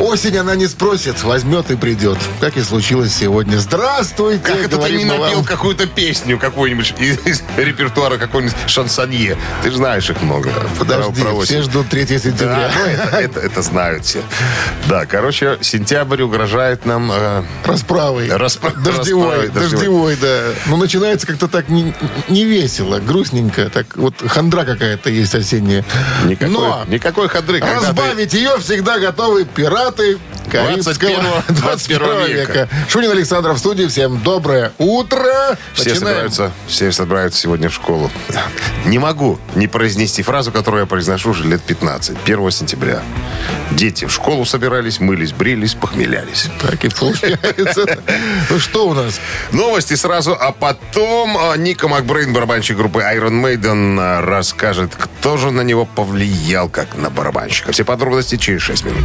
Осень она не спросит, возьмет и придет. Как и случилось сегодня. Здравствуйте, Как это ты не напел вам. какую-то песню какую-нибудь из, из репертуара какого-нибудь шансонье? Ты же знаешь их много. Подожди, Про- все ждут 3 Да, сентября. ну это, это- это знают все. Да, короче, сентябрь угрожает нам... э, Расправой. Распра- Дождевой, расправой, дождевой, да. Ну, начинается как-то так не, не весело, грустненько. Так вот хандра какая-то есть осенняя. никакой, Но никакой ходры. когда ты- разбавить ее всегда готовы пираты Карибского 21 21 века. Шунин Александров в студии. Всем доброе утро. Все Начинаем. собираются, все собираются сегодня в школу. Не могу не произнести фразу, которую я произношу уже лет 15. 1 сентября. Дети в школу собирались, мылись, брились, похмелялись. Так и получается. Ну что у нас? Новости сразу, а потом а, Ника Макбрейн, барабанщик группы Iron Maiden, а, расскажет, кто же на него повлиял, как на барабанщика. Все подробности через 6 минут.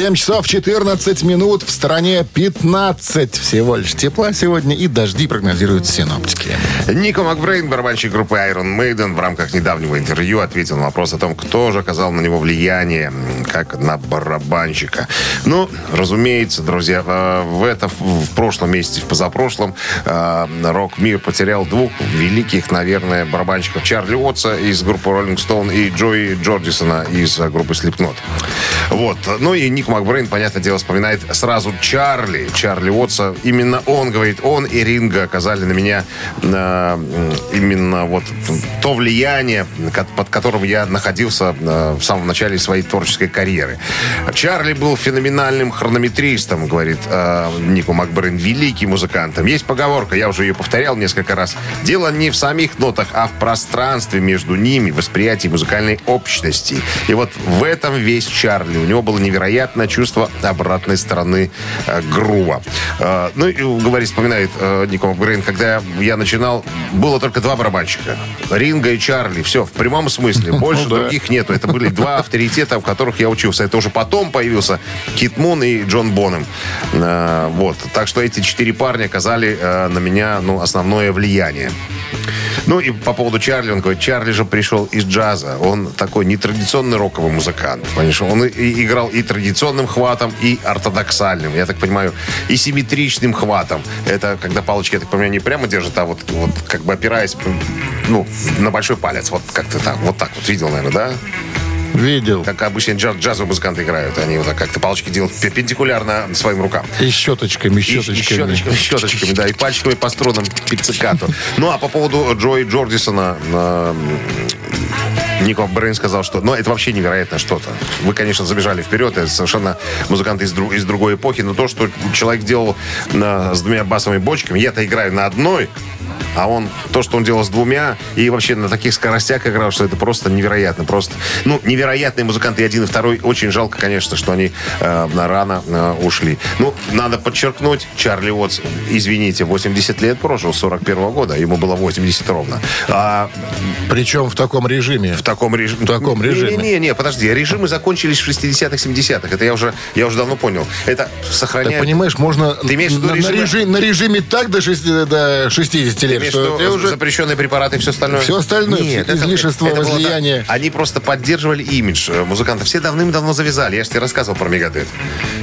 7 часов 14 минут. В стране 15 всего лишь тепла сегодня. И дожди прогнозируют синоптики. Ника Макбрейн, барабанщик группы Iron Maiden, в рамках недавнего интервью ответил на вопрос о том, кто же оказал на него влияние, как на барабанщика. Ну, разумеется, друзья, э, в это в прошлом месяце, в позапрошлом, э, рок-мир потерял двух великих, наверное, барабанщиков. Чарли Уотса из группы Rolling Stone и Джои Джордисона из группы Slipknot. Вот. Ну и Ник Макбрейн, понятное дело, вспоминает сразу Чарли. Чарли Уотса. Именно он, говорит, он и Ринга оказали на меня э, именно вот то влияние, под которым я находился э, в самом начале своей творческой карьеры. Чарли был феноменальным хронометристом, говорит э, Нику Макбрейн, великий музыкантом. Есть поговорка, я уже ее повторял несколько раз. Дело не в самих нотах, а в пространстве между ними, восприятии музыкальной общности. И вот в этом весь Чарли. У него было невероятное чувство обратной стороны э, грува. Э, ну, и, говорит, вспоминает э, Нико Макбрейн, когда я начинал, было только два барабанщика. Ринга и Чарли. Все, в прямом смысле. Больше других нету. Это были два авторитета, в которых я учился. Это уже потом появился Кит Мун и Джон Бонем. Э, Вот. Так что эти четыре парня оказали э, на меня ну, основное влияние. Ну и по поводу Чарли, он говорит, Чарли же пришел из джаза. Он такой нетрадиционный роковый музыкант. Понимаешь? Он и- и играл и традиционным хватом, и ортодоксальным, я так понимаю, и симметричным хватом. Это когда палочки, я так понимаю, не прямо держат, а вот, вот как бы опираясь ну, на большой палец. Вот как-то так. Вот так вот видел, наверное, да? Видел. Как обычно джаз, джазовые музыканты играют. Они вот так как-то палочки делают перпендикулярно своим рукам. И щеточками, щеточками. И, щеточками, щеточками, да, и пальчиками по струнам пиццикату. Ну, а по поводу Джои Джордисона, Нико Брейн сказал, что... Ну, это вообще невероятно что-то. Вы, конечно, забежали вперед. Это совершенно музыкант из, дру- из другой эпохи. Но то, что человек делал на- с двумя басовыми бочками, я-то играю на одной, а он, то, что он делал с двумя, и вообще на таких скоростях играл, что это просто невероятно. Просто, ну, невероятные музыканты, и один, и второй. Очень жалко, конечно, что они э, рано э, ушли. Ну, надо подчеркнуть, Чарли Уотс, извините, 80 лет прожил, с 41 года, ему было 80 ровно. А Причем в таком режиме. в таком режиме. В таком режиме. Не-не-не, подожди, режимы закончились в 60-х, 70-х. Это я уже, я уже давно понял. Это сохраняет... понимаешь, можно Ты имеешь на, на режимы- режим- на режиме так до, 60 до 60 лет, Имеешь что ты уже... запрещенные препараты и все остальное? Все остальное, Нет, это- излишество, это было возлияние. так. Они просто поддерживали имидж э, музыкантов. Все давным-давно завязали. Я же тебе рассказывал про Мегадет.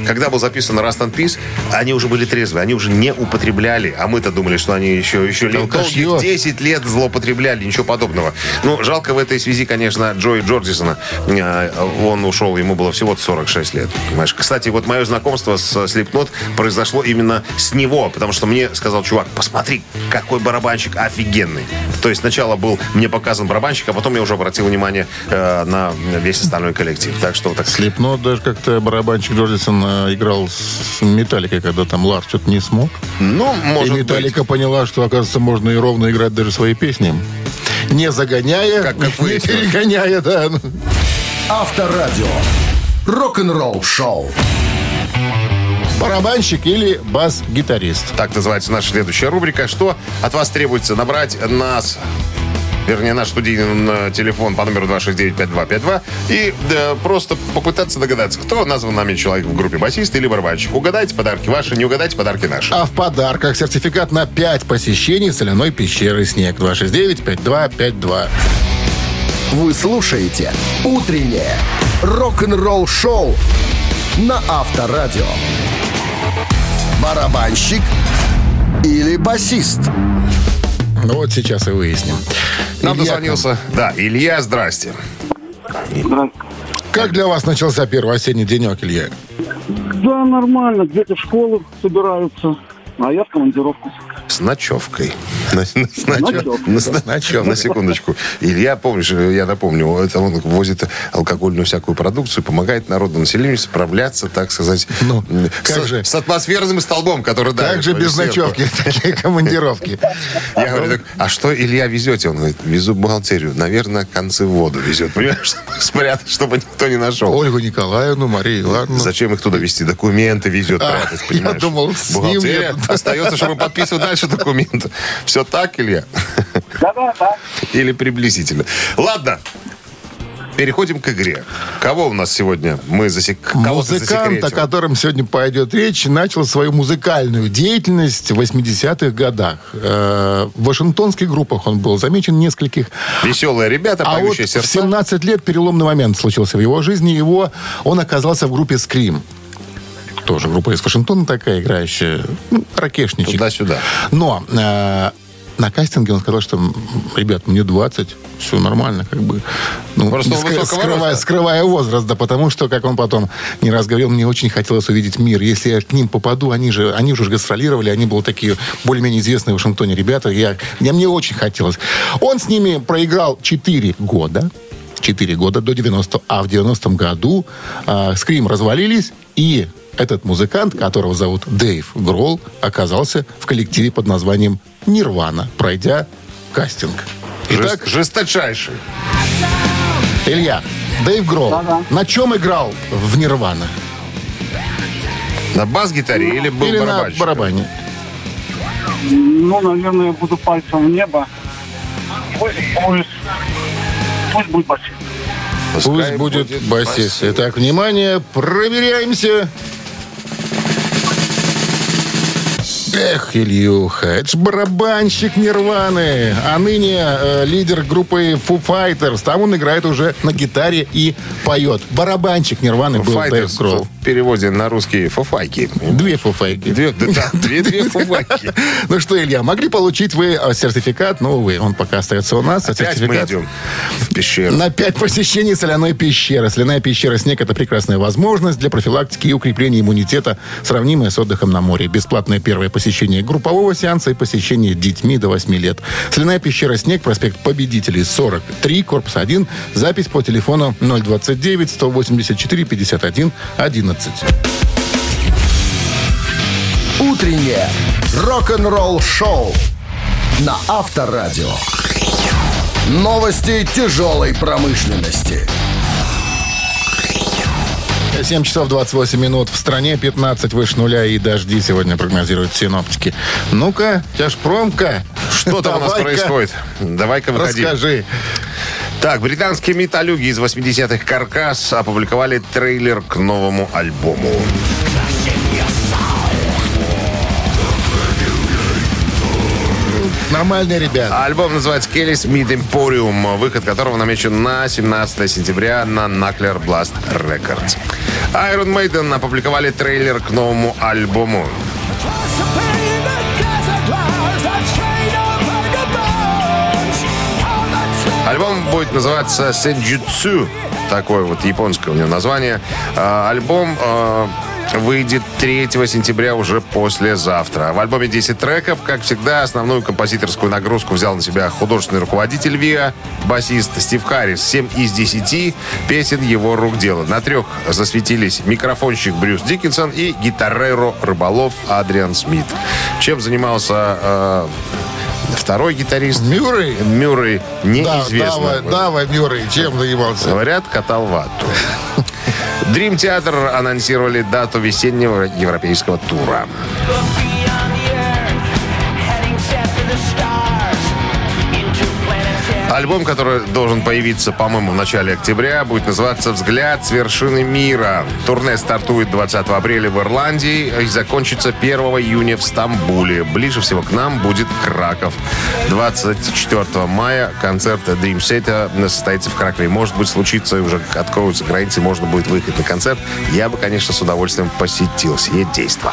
Когда был записан Rust and Peace, они уже были трезвые. Они уже не употребляли. А мы-то думали, что они еще, еще лет, долгих 10 лет злоупотребляли. Ничего подобного. Ну, жалко в этой связи, конечно, Джои Джордисона. Э, Он ушел, ему было всего 46 лет. Понимаешь? Кстати, вот мое знакомство с Slipknot произошло именно с него. Потому что мне сказал чувак, посмотри, какой барабанщик офигенный. То есть сначала был мне показан барабанщик, а потом я уже обратил внимание э, на весь остальной коллектив. Так что так Слепнот даже как-то барабанщик Джордисон э, играл с Металликой, когда там Ларс что-то не смог. Ну, может и Металлика быть. поняла, что, оказывается, можно и ровно играть даже свои песни. Не загоняя, Как- как не перегоняя, да. Авторадио. Рок-н-ролл шоу. Барабанщик или бас-гитарист. Так называется наша следующая рубрика. Что от вас требуется? Набрать нас вернее, наш студийный телефон по номеру 269-5252 и да, просто попытаться догадаться, кто назван нами человек в группе басист или барабанщик. Угадайте подарки ваши, не угадайте подарки наши. А в подарках сертификат на 5 посещений соляной пещеры «Снег» 269-5252. Вы слушаете «Утреннее рок-н-ролл-шоу» на Авторадио. Барабанщик или басист? Ну вот сейчас и выясним. Нам Илья дозвонился. Да, Илья, здрасте. Как для вас начался первый осенний денек, Илья? Да, нормально. Дети в школу собираются, а я в командировку. С ночевкой. На, на- на- с ночев- на секундочку. Илья, помнишь, я напомню, это он возит алкогольную всякую продукцию, помогает народу населению справляться, так сказать, Ну, как с, же? с атмосферным столбом, который давит Как же без ночевки такие командировки? Я говорю, так, а что, Илья, везете? Он говорит, везу бухгалтерию. Наверное, концы в воду везет. Понимаешь, спрятать, чтобы никто не нашел. Ольгу Николаевну, Марию Ивановну. Зачем их туда везти? Документы везет А, прятать, я понимаешь? думал, с ним Бухгалтерия остается, чтобы подписывать дальше документы. Все так, Илья? Да-да, да. Или приблизительно. Ладно. Переходим к игре. Кого у нас сегодня мы засек... Музыкант, о котором сегодня пойдет речь, начал свою музыкальную деятельность в 80-х годах. Э, В вашингтонских группах он был замечен в нескольких. Веселые ребята, А вот поющие в сердца. 17 лет переломный момент случился в его жизни. Его, он оказался в группе «Скрим». Тоже группа из Вашингтона такая, играющая. ну, ракешничек. Туда-сюда. Но э, на кастинге он сказал, что, ребят, мне 20, все нормально, как бы. Ну, Просто высокого скрывая, роста. скрывая возраст, да, потому что, как он потом не раз говорил, мне очень хотелось увидеть мир. Если я к ним попаду, они же, они уже гастролировали, они были такие более-менее известные в Вашингтоне ребята. Я, я, мне очень хотелось. Он с ними проиграл 4 года. 4 года до 90 а в 90-м году э, Скрим развалились, и этот музыкант, которого зовут Дэйв Гролл, оказался в коллективе под названием «Нирвана», пройдя кастинг. Итак, Жест- Жесточайший. Илья, Дэйв Гролл Да-да. на чем играл в «Нирвана»? На бас-гитаре или был Или на барабанщик? барабане? Ну, наверное, я буду пальцем в небо. Пусть, пусть, пусть будет басист. Пусть будет басист. Итак, внимание, проверяемся. Эх, Ильюха, это ж барабанщик Нирваны, а ныне э, лидер группы Foo Fighters. Там он играет уже на гитаре и поет. Барабанщик Нирваны был Дэйв Гролл. в переводе на русский фуфайки. Две фуфайки. Две, да, две, две фуфайки. Ну что, Илья, могли получить вы э, сертификат, но, увы, он пока остается у нас. а Опять мы сертификат идем в пещеру. На пять посещений соляной пещеры. Соляная пещера «Снег» — это прекрасная возможность для профилактики и укрепления иммунитета, сравнимая с отдыхом на море. Бесплатное первое посещение группового сеанса и посещение детьми до 8 лет. Соляная пещера «Снег», проспект Победителей, 43, корпус 1. Запись по телефону 029 184 51 11. Утреннее рок-н-ролл-шоу на Авторадио. Новости тяжелой промышленности. 7 часов 28 минут. В стране 15 выше нуля и дожди сегодня прогнозируют синоптики. Ну-ка, тяжпромка. Что там у нас происходит? Давай-ка выходи. Расскажи. Так, британские металюги из 80-х «Каркас» опубликовали трейлер к новому альбому. Нормальные ребята. Альбом называется «Келли Смит Emporium», выход которого намечен на 17 сентября на Knuckler Blast Records. Iron Maiden опубликовали трейлер к новому альбому. Альбом будет называться «Сенджутсу». Такое вот японское у него название. А, Альбом а, выйдет 3 сентября уже послезавтра. В альбоме 10 треков. Как всегда, основную композиторскую нагрузку взял на себя художественный руководитель ВИА, басист Стив Харрис. 7 из 10 песен его рук дело. На трех засветились микрофонщик Брюс Диккенсон и гитареро рыболов Адриан Смит. Чем занимался э, второй гитарист? Мюррей? Мюррей Да, неизвестно. давай, давай, Мюррей, чем занимался? Говорят, катал вату. Дрим Театр анонсировали дату весеннего европейского тура. Альбом, который должен появиться, по-моему, в начале октября, будет называться «Взгляд с вершины мира». Турне стартует 20 апреля в Ирландии и закончится 1 июня в Стамбуле. Ближе всего к нам будет Краков. 24 мая концерт Dream Set состоится в Кракове. Может быть, случится, уже откроются границы, можно будет выехать на концерт. Я бы, конечно, с удовольствием посетил сие действо.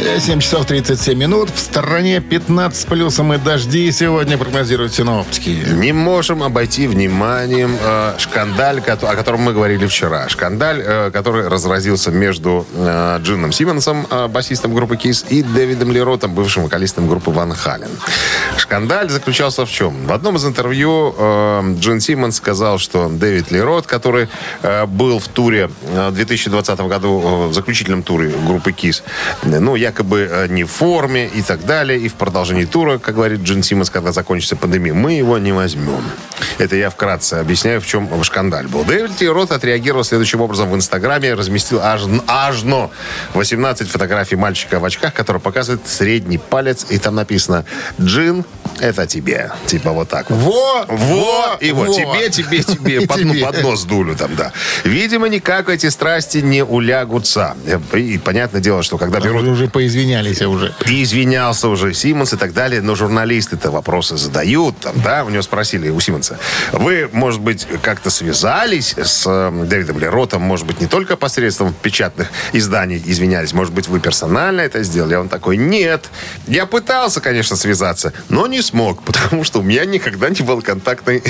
7 часов 37 минут. В стороне 15 с плюсом и дожди сегодня прогнозируют синоптики. Не можем обойти вниманием э, шкандаль, о котором мы говорили вчера. Шкандаль, э, который разразился между э, Джином Симмонсом, э, басистом группы Кис, и Дэвидом Леротом, бывшим вокалистом группы Ван Хален. Шкандаль заключался в чем? В одном из интервью э, Джин Симмонс сказал, что Дэвид Лерот, который э, был в туре э, в 2020 году, э, в заключительном туре группы Кис, ну, якобы э, не в форме и так далее, и в продолжении тура, как говорит Джин Симмонс, когда закончится пандемия, мы его не возьмем. Это я вкратце объясняю, в чем шкандаль был. Дэвид Лерот отреагировал следующим образом в Инстаграме, разместил аж, аж но 18 фотографий мальчика в очках, который показывает средний палец, и там написано «Джин, это тебе». Типа вот так вот. Во! Во! И вот во. тебе, тебе, тебе, под, ну, тебе. под нос дулю там, да. Видимо, никак эти страсти не улягутся. И понятное дело, что когда берут Уже поизвинялись уже. и извинялся уже Симмонс и так далее, но журналисты-то вопросы задают, там, да, у него спросили, у Симмонса, вы, может быть, как-то связались с э, Дэвидом Леротом, может быть, не только посредством печатных изданий извинялись, может быть, вы персонально это сделали? А он такой, нет, я пытался, конечно, связаться, но не смог, потому что у меня никогда не было контактной,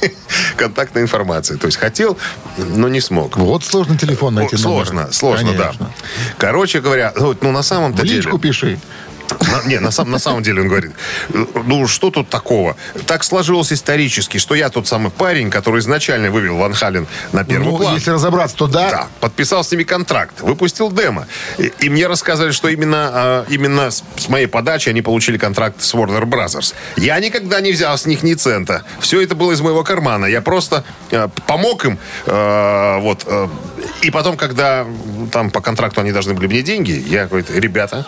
контактной информации. То есть хотел, но не смог. Вот сложно телефон найти. Сложно, номер. сложно, Конечно. да. Короче говоря, ну, на самом-то деле... личку пиши. На- не, на, сам- на самом деле он говорит, ну что тут такого? Так сложилось исторически, что я тот самый парень, который изначально вывел Ван Хален на первый Ну, план. если разобраться, то да. Да, подписал с ними контракт, выпустил демо. И, и мне рассказывали, что именно, а, именно с, с моей подачи они получили контракт с Warner Brothers. Я никогда не взял с них ни цента. Все это было из моего кармана. Я просто э, помог им. э, вот, э, и потом, когда там по контракту они должны были мне деньги, я говорю, ребята,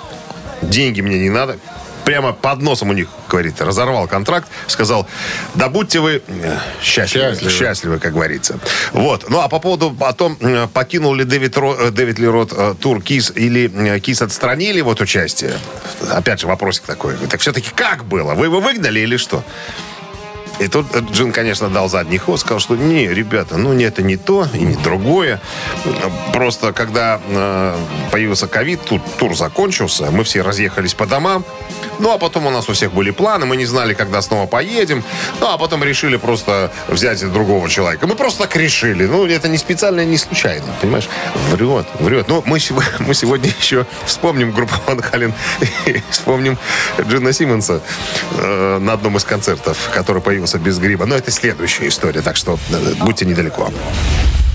деньги мне не надо. Прямо под носом у них, говорит, разорвал контракт, сказал, да будьте вы э, счастливы, Счастливы. счастливы, как говорится. Вот. Ну, а по поводу потом, э, покинул ли Дэвид, Ро- э, Дэвид Ли Рот э, тур КИС или КИС отстранили вот участие? Опять же, вопросик такой. Так все-таки как было? Вы его выгнали или что? И тут Джин, конечно, дал задний ход, сказал, что не, ребята, ну не это не то и не другое. Просто когда э, появился ковид, тут тур закончился, мы все разъехались по домам. Ну, а потом у нас у всех были планы, мы не знали, когда снова поедем. Ну, а потом решили просто взять другого человека. Мы просто так решили. Ну, это не специально, не случайно, понимаешь? Врет, врет. Ну, мы, мы сегодня еще вспомним группу Ван Хален и вспомним Джина Симмонса э, на одном из концертов, который появился без гриба. Но это следующая история, так что э, будьте недалеко.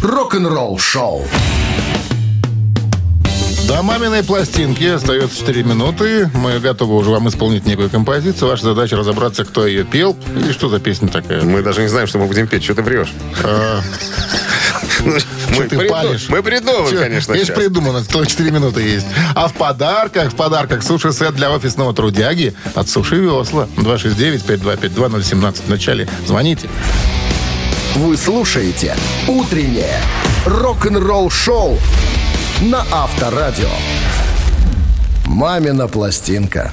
Рок-н-ролл шоу. До маминой пластинки остается 4 минуты. Мы готовы уже вам исполнить некую композицию. Ваша задача разобраться, кто ее пел и что за песня такая. Мы даже не знаем, что мы будем петь. Что ты врешь? Ну, Мы ты придум- палишь? мы придумаем, Всё, конечно, Есть сейчас. придумано, целых 4 минуты есть. А в подарках, в подарках суши-сет для офисного трудяги от Суши Весла. 269-5252-017 в начале. Звоните. Вы слушаете «Утреннее рок-н-ролл шоу» на Авторадио. «Мамина пластинка».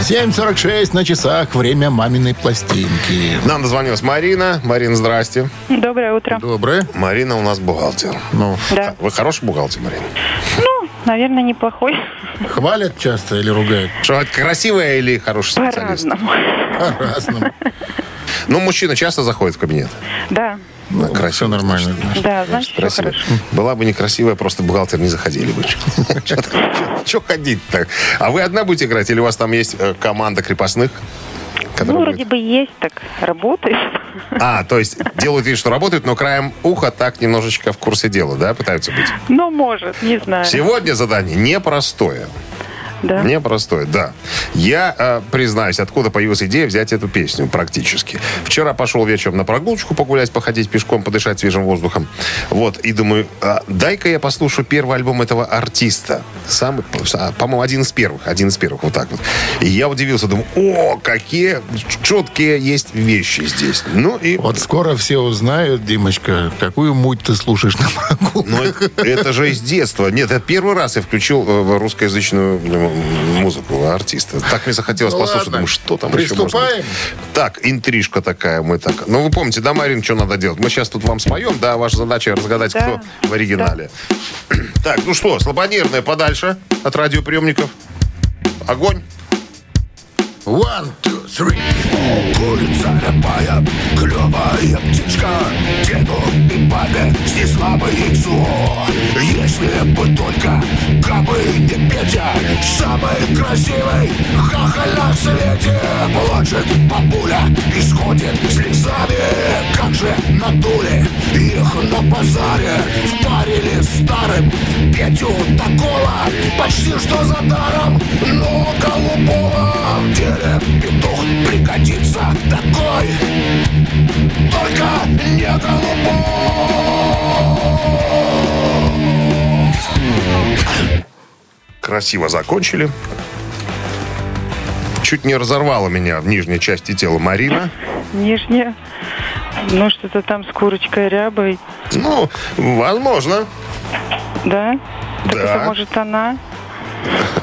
7.46 на часах. Время маминой пластинки. Нам дозвонилась Марина. Марина, здрасте. Доброе утро. Доброе. Марина у нас бухгалтер. Ну, Да. Вы хороший бухгалтер, Марина? Ну, наверное, неплохой. хвалят часто или ругают? Что, это красивая или хороший специалист? По-разному. По-разному. Ну, мужчина часто заходит в кабинет. Да, Ну, Все нормально. значит. да, значит, все Красиво. хорошо. Была бы некрасивая, просто бухгалтер не заходили бы. Че ходить-то? А вы одна будете играть или у вас там есть э, команда крепостных? Ну, вроде будет? бы есть, так работает. А, то есть делают вид, что работают, но краем уха так немножечко в курсе дела, да, пытаются быть. Ну, может, не знаю. Сегодня задание непростое. Да. Непростой, да. Я э, признаюсь, откуда появилась идея взять эту песню практически. Вчера пошел вечером на прогулочку погулять, походить пешком, подышать свежим воздухом. Вот, и думаю, а, дай-ка я послушаю первый альбом этого артиста. Самый, а, по-моему, один из первых. Один из первых, вот так вот. И я удивился, думаю, о, какие четкие есть вещи здесь. Ну и... Вот скоро все узнают, Димочка, какую муть ты слушаешь на прогулках. Ну, это же из детства. Нет, это первый раз я включил э, русскоязычную э, музыку артиста. Так мне захотелось Ну послушать. ладно. Думаю, что там еще может быть? Приступаем? Так, интрижка такая мы так. Ну, вы помните, да, Марин, что надо делать? Мы сейчас тут вам споем, да, ваша задача разгадать, Да. кто в оригинале. Так, ну что, слабонервная подальше от радиоприемников. Огонь. One, two, three. Курица рябая, клевая птичка. Деду и папе снесла бы яйцо Если бы только, кабы не Петя Самый красивый хахаль на свете. Плачет бабуля и сходит слезами. Как же надули их на базаре Впарили старым Петю такого Почти что за даром Но голубого петух пригодится такой Только не голубой Красиво закончили. Чуть не разорвала меня в нижней части тела Марина. Нижняя. Ну, что-то там с курочкой рябой. Ну, возможно. Да? Так Да. это может она?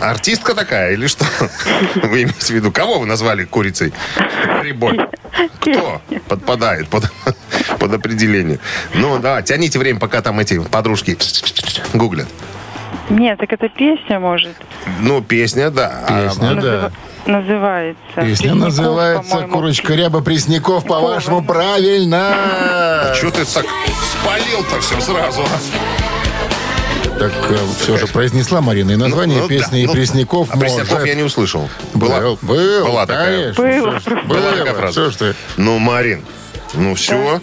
Артистка такая или что? Вы имеете в виду, кого вы назвали курицей? Рябой. Кто подпадает под, под определение? Ну, да, тяните время, пока там эти подружки гуглят. Нет, так это песня может. Ну, песня, да. А, Песня, да. Называ- Называется. Песня Пресняков, называется. «Курочка ряба Пресняков». По-вашему, правильно. Что ты так спалил-то все сразу? а? Так все же произнесла Марина и название Ну, песни, да, и ну, Пресняков А Пресняков может. я не услышал. Был, был, была такая. конечно. Было. Что ж, Была было. такая фраза. Что ж ты? Ну, Марин, ну все.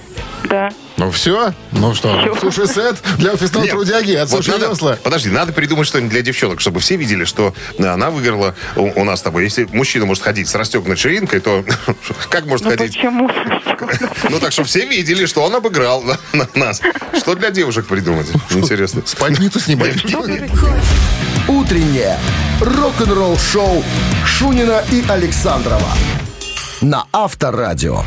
Да. Ну все? Ну что, суши-сет для офисного Нет, трудяги от вот Суши надо- Весла. Подожди, надо придумать что-нибудь для девчонок, чтобы все видели, что да, она выиграла у, у нас с тобой. Если мужчина может ходить с расстегнутой ширинкой, то как может Ну ходить? почему? Ну так, чтобы все видели, что он обыграл на, на нас. Что для девушек придумать? Интересно. Спальницу снимать. Утреннее рок-н-ролл-шоу Шунина и Александрова на Авторадио.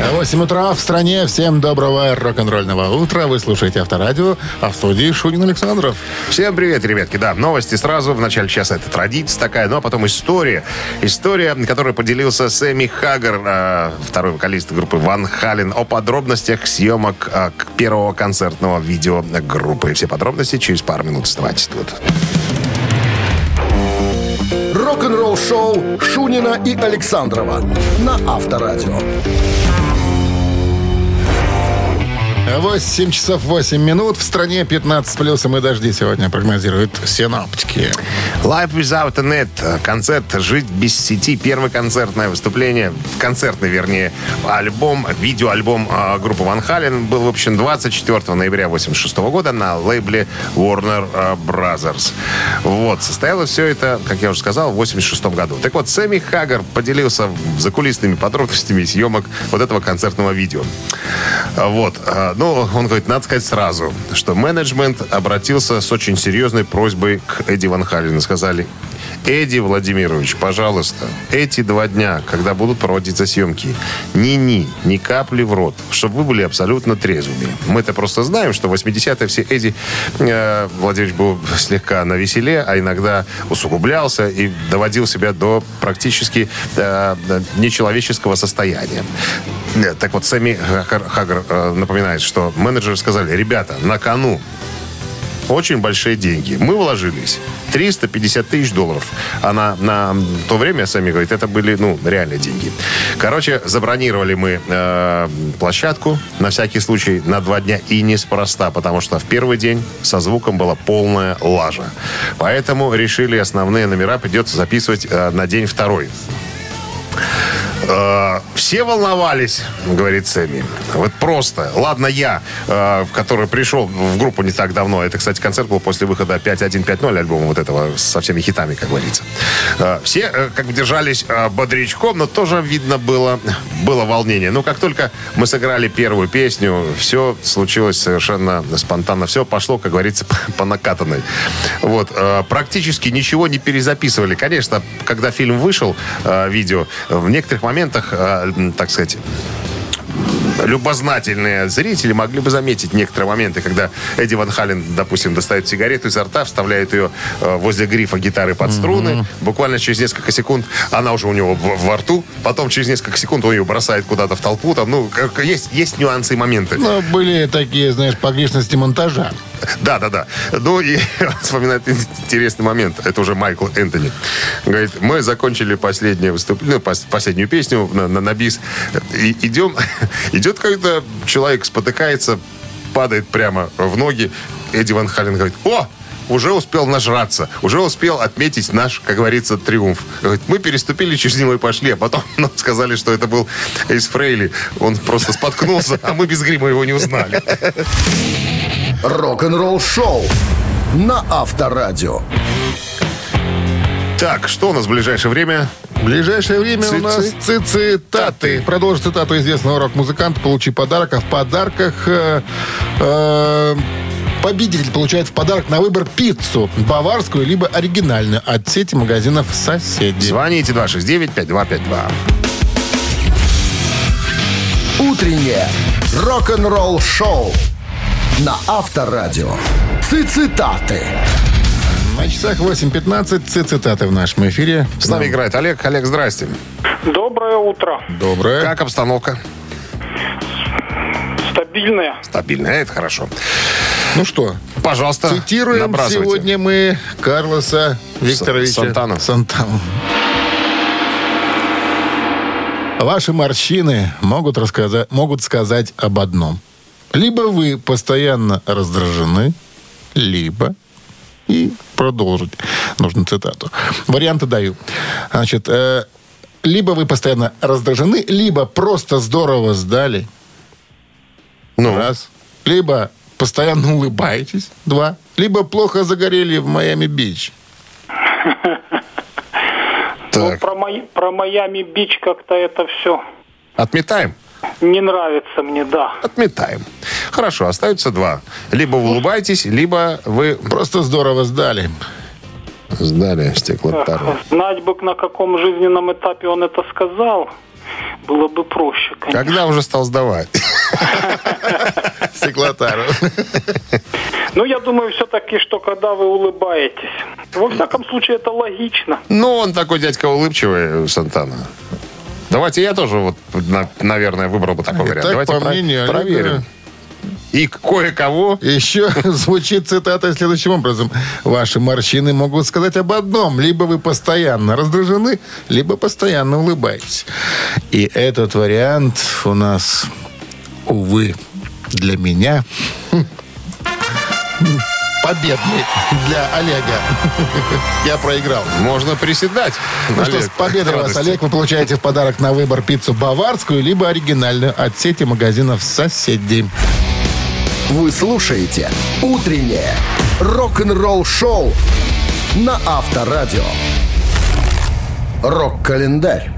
8 утра в стране. Всем доброго рок-н-ролльного утра. Вы слушаете Авторадио, а в студии Шунин Александров. Всем привет, ребятки. Да, новости сразу в начале часа. Это традиция такая, ну а потом история. История, которую поделился Сэмми Хаггар, э, второй вокалист группы Ван Хален, о подробностях съемок э, к первого концертного видео группы. Все подробности через пару минут. Оставайтесь тут. Рок-н-ролл-шоу Шунина и Александрова на Авторадио. 8 часов 8 минут. В стране 15 с плюсом и дожди сегодня прогнозируют синоптики. Live Without a Net. Концерт «Жить без сети». Первое концертное выступление. Концертный, вернее, альбом, видеоальбом э, группы Ван Хален был выпущен 24 ноября 86 года на лейбле Warner э, Brothers. Вот. Состоялось все это, как я уже сказал, в 86 году. Так вот, Сэмми Хаггар поделился закулисными подробностями съемок вот этого концертного видео. Вот. Ну, он говорит, надо сказать сразу, что менеджмент обратился с очень серьезной просьбой к Эдди Ван Халину. Сказали, Эдди Владимирович, пожалуйста, эти два дня, когда будут проводиться съемки, ни-ни, ни капли в рот, чтобы вы были абсолютно трезвыми. Мы-то просто знаем, что в 80-е все Эдди э, Владимирович был слегка на веселе, а иногда усугублялся и доводил себя до практически э, нечеловеческого состояния. Э, Так вот, Сэмми Хаггар, э, напоминает, что менеджеры сказали, ребята, на кону очень большие деньги. Мы вложились 350 тысяч долларов. А на, на то время, сами говорит, это были, ну, реальные деньги. Короче, забронировали мы э, площадку на всякий случай на два дня и неспроста, потому что в первый день со звуком была полная лажа. Поэтому решили основные номера придется записывать э, на день второй. Э, Все волновались, говорит Сэмми. Вот просто. Ладно, я, э, который пришел в группу не так давно. Это, кстати, концерт был после выхода 5.1.5.0 альбома вот этого со всеми хитами, как говорится. Э, все э, как держались э, бодрячком, но тоже видно было, было волнение. Но как только мы сыграли первую песню, все случилось совершенно спонтанно. Все пошло, как говорится, по накатанной. Вот. Э, практически ничего не перезаписывали. Конечно, когда фильм вышел, видео, в некоторых моментах, э, м, так сказать, любознательные зрители могли бы заметить некоторые моменты, когда Эдди Ван Хален, допустим, достает сигарету изо рта, вставляет ее э, возле грифа гитары под струны. Буквально через несколько секунд она уже у него в- во рту. Потом через несколько секунд он ее бросает куда-то в толпу. Там, ну, как- есть, есть нюансы и моменты. Но были такие, знаешь, погрешности монтажа. Да, да, да. Ну и вспоминает интересный момент. Это уже Майкл Энтони. Говорит, мы закончили последнее выступление, ну, пос- последнюю песню на, на, на бис. И идем, идет какой-то человек, спотыкается, падает прямо в ноги. Эдди Ван Хален говорит, о, уже успел нажраться, уже успел отметить наш, как говорится, триумф. Мы переступили через него и пошли, а потом нам сказали, что это был Эйс Фрейли. Он просто споткнулся, а мы без грима его не узнали. Рок-н-ролл шоу на Авторадио. Так, что у нас в ближайшее время? В ближайшее время у Ци- нас ци- цитаты. Продолжи цитату известного рок-музыканта, получи подарок. А в подарках э, э, победитель получает в подарок на выбор пиццу. Баварскую, либо оригинальную от сети магазинов «Соседи». Звоните 269-5252. Утреннее рок-н-ролл шоу на Авторадио. Цитаты. На часах 8.15 ци- цитаты в нашем эфире. С нами играет Олег. Олег, здрасте. Доброе утро. Доброе. Как обстановка? Стабильное. Стабильная, это хорошо. Ну что, Пожалуйста, цитируем сегодня мы Карлоса Викторовича Сантана. Сантану. Ваши морщины могут, рассказать, могут сказать об одном. Либо вы постоянно раздражены, либо и продолжить. Нужно цитату. Варианты даю. Значит, э, либо вы постоянно раздражены, либо просто здорово сдали. Ну, Раз. Либо постоянно улыбаетесь. Два. Либо плохо загорели в Майами-Бич. Ну, так, про, Май- про Майами-Бич как-то это все отметаем? Не нравится мне, да. Отметаем. Хорошо, остаются два. Либо вы улыбаетесь, либо вы Просто здорово сдали. сдали стеклотару. знать бы, на каком жизненном этапе он это сказал, было бы проще, конечно. Когда уже стал сдавать? Стеклотару. Ну, я думаю, все-таки, что когда вы улыбаетесь. Во всяком случае, это логично. Ну, он такой дядька улыбчивый, Сантана. Давайте я тоже, вот, на- наверное, выбрал бы такой вариант. Итак, Давайте по про- мнению Олега- проверим. И кое-кого Еще звучит цитата следующим образом. Ваши морщины могут сказать об одном. Либо вы постоянно раздражены, либо постоянно улыбаетесь. И этот вариант у нас, увы, для меня победный для Олега. Я проиграл. можно приседать. Ну что, Олег, с победой вас. Олег. Вы получаете в подарок на выбор пиццу баварскую, либо оригинальную от сети магазинов «Соседи». Вы слушаете «Утреннее рок-н-ролл шоу» на Авторадио. Рок-календарь.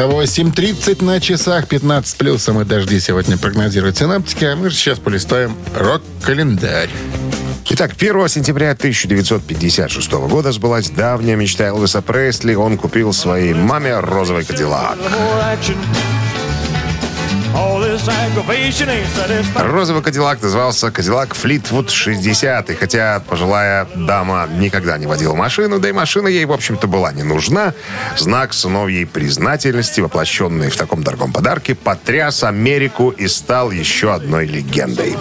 8.30 на часах, 15 плюсом и дожди сегодня прогнозируют синаптики, а мы же сейчас полистаем рок-календарь. Итак, 1 сентября 1956 года сбылась давняя мечта Элвиса Пресли. Он купил своей маме розовый кадиллак. Розовый Кадиллак назывался Кадиллак Флитвуд 60. И хотя пожилая дама никогда не водила машину, да и машина ей, в общем-то, была не нужна, знак сыновьей признательности, воплощенный в таком дорогом подарке, потряс Америку и стал еще одной легендой.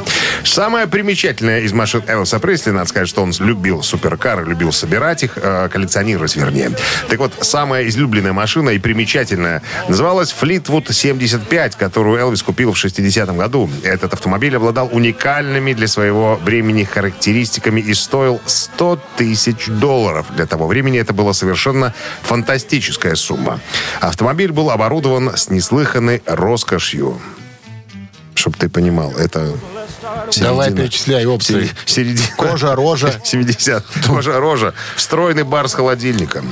Самое примечательное из машин Элвиса Пресли, надо сказать, что он любил суперкары, любил собирать их, э, коллекционировать, вернее. Так вот, самая излюбленная машина и примечательная называлась Флитвуд 75, которую Элвис купил в 60-м году. Этот автомобиль обладал уникальными для своего времени характеристиками и стоил 100 тысяч долларов. Для того времени это была совершенно фантастическая сумма. Автомобиль был оборудован с неслыханной роскошью. Чтоб ты понимал, это Давай перечисляй опции. Середина. Кожа, рожа. 70. Кожа, рожа. Встроенный бар с холодильником.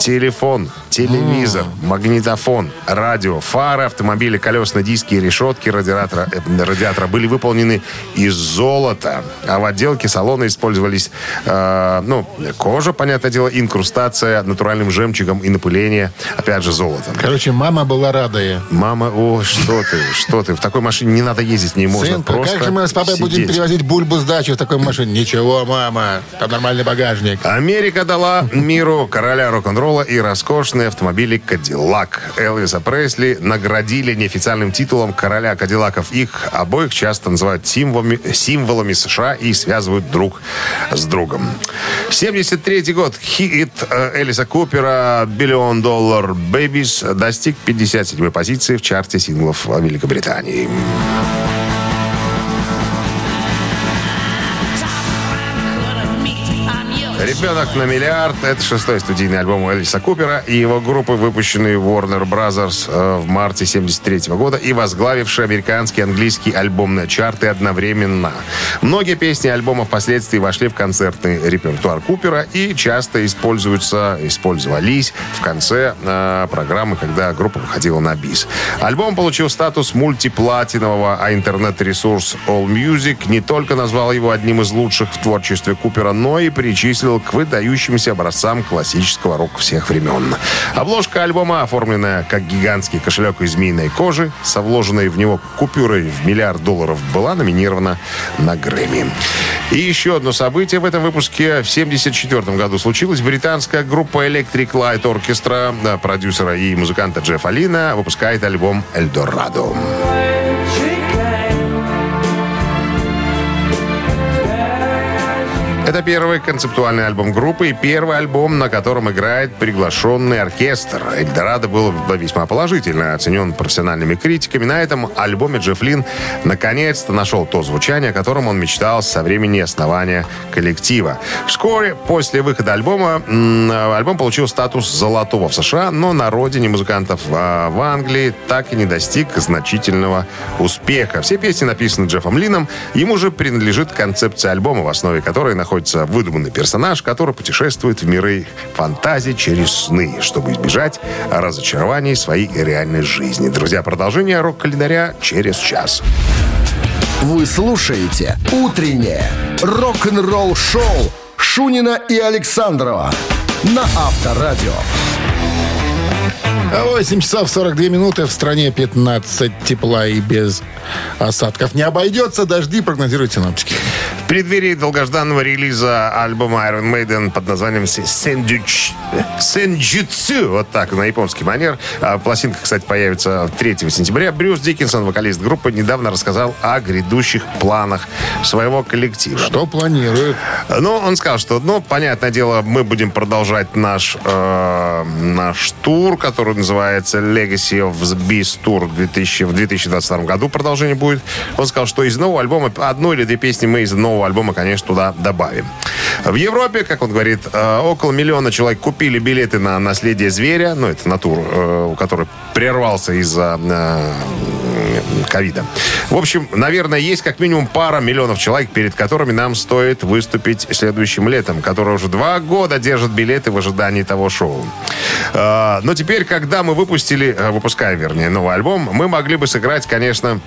Телефон, телевизор, магнитофон, радио, фары, автомобили, колесные диски и решетки радиатора, э, радиатора были выполнены из золота. А в отделке салона использовались, э, ну, кожа, понятное дело, инкрустация натуральным жемчугом и напыление, опять же, золотом. Короче, мама была радая. Мама, о, что ты, что ты, в такой машине не надо ездить, не можно Сынка, просто как же мы с папой будем сидеть. перевозить бульбу с дачи в такой машине? Ничего, мама, там нормальный багажник. Америка дала миру короля рок-н-ролла и роскошные автомобили «Кадиллак». Элвиса Пресли наградили неофициальным титулом короля Кадиллаков. Их обоих часто называют символами, символами США и связывают друг с другом. 73 год. Хит э, Элиса Купера «Биллион доллар Бэбис» достиг 57 позиции в чарте синглов Великобритании. «Ребенок на миллиард» — это шестой студийный альбом Элиса Купера и его группы, выпущенный Warner Brothers э, в марте 73 года и возглавивший американский и английский альбомные чарты одновременно. Многие песни альбома впоследствии вошли в концертный репертуар Купера и часто используются, использовались в конце э, программы, когда группа выходила на бис. Альбом получил статус мультиплатинового, а интернет-ресурс All Music не только назвал его одним из лучших в творчестве Купера, но и причислил к выдающимся образцам классического рока всех времен. Обложка альбома, оформленная как гигантский кошелек из змеиной кожи, со вложенной в него купюрой в миллиард долларов, была номинирована на Грэмми. И еще одно событие в этом выпуске. В 1974 году случилось. Британская группа Electric Light Orchestra, продюсера и музыканта Джеффа Лина, выпускает альбом «Эльдорадо». Это первый концептуальный альбом группы и первый альбом, на котором играет приглашенный оркестр. Эльдорадо был весьма положительно оценен профессиональными критиками. На этом альбоме Джефф Лин наконец-то нашел то звучание, о котором он мечтал со времени основания коллектива. Вскоре после выхода альбома м, альбом получил статус золотого в США, но на родине музыкантов а, в Англии так и не достиг значительного успеха. Все песни написаны Джеффом Лином. Ему же принадлежит концепция альбома, в основе которой находится выдуманный персонаж, который путешествует в миры фантазии через сны, чтобы избежать разочарований своей реальной жизни. Друзья, продолжение рок-календаря через час. Вы слушаете «Утреннее рок-н-ролл-шоу» Шунина и Александрова на Авторадио. 8 часов 42 минуты. В стране 15 тепла и без осадков. Не обойдется. Дожди прогнозируют синоптики. В преддверии долгожданного релиза альбома Iron Maiden под названием «Сендюч», «Сенджутсу», вот так, на японский манер. А Пластинка, кстати, появится 3 сентября. Брюс Диккенсон, вокалист группы, недавно рассказал о грядущих планах своего коллектива. Что планируют? Ну, он сказал, что, ну, понятное дело, мы будем продолжать наш, э, наш тур, который называется Legacy of the Beast Tour 2000, в 2022 году. Продолжение будет. Он сказал, что из нового альбома одну или две песни мы из нового альбома, конечно, туда добавим. В Европе, как он говорит, э, около миллиона человек купили билеты на «Наследие зверя», ну, это на тур, э, который прервался из-за э, ковида. В общем, наверное, есть как минимум пара миллионов человек, перед которыми нам стоит выступить следующим летом, которые уже два года держат билеты в ожидании того шоу. Но теперь, когда мы выпустили, выпускаем, вернее, новый альбом, мы могли бы сыграть, конечно,